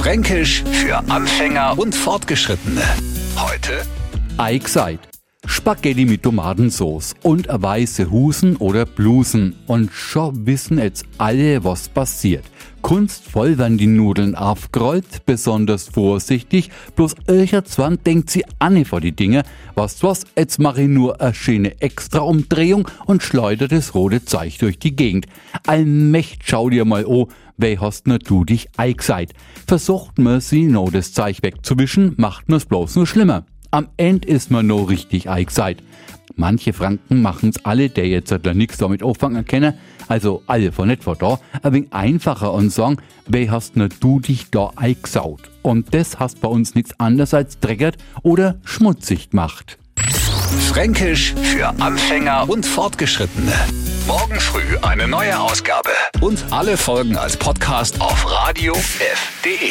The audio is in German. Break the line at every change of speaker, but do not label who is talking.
Fränkisch für Anfänger und Fortgeschrittene. Heute
Eichseit. Spaghetti mit Tomatensauce und weiße Husen oder Blusen. Und schon wissen jetzt alle, was passiert. Kunstvoll werden die Nudeln aufgerollt, besonders vorsichtig, bloß irgendwann denkt sie Anne vor die Dinge, was was, jetzt mache ich nur eine schöne Extra-Umdrehung und schleudere das rote Zeug durch die Gegend. Allmächt schau dir mal oh, wer hast nur du dich eingeseit. Versucht man sie noch das Zeug wegzuwischen, macht es bloß nur schlimmer. Am Ende ist man noch richtig eingeseit. Manche Franken machen's alle, der jetzt da nix damit auffangen können, also alle von etwa da, ein wenig einfacher und sagen, wer hast nur du dich da eingesaut? Und das hast bei uns nichts anderes als dreckert oder schmutzig gemacht.
Fränkisch für Anfänger und Fortgeschrittene. Morgen früh eine neue Ausgabe. Und alle Folgen als Podcast auf radiof.de.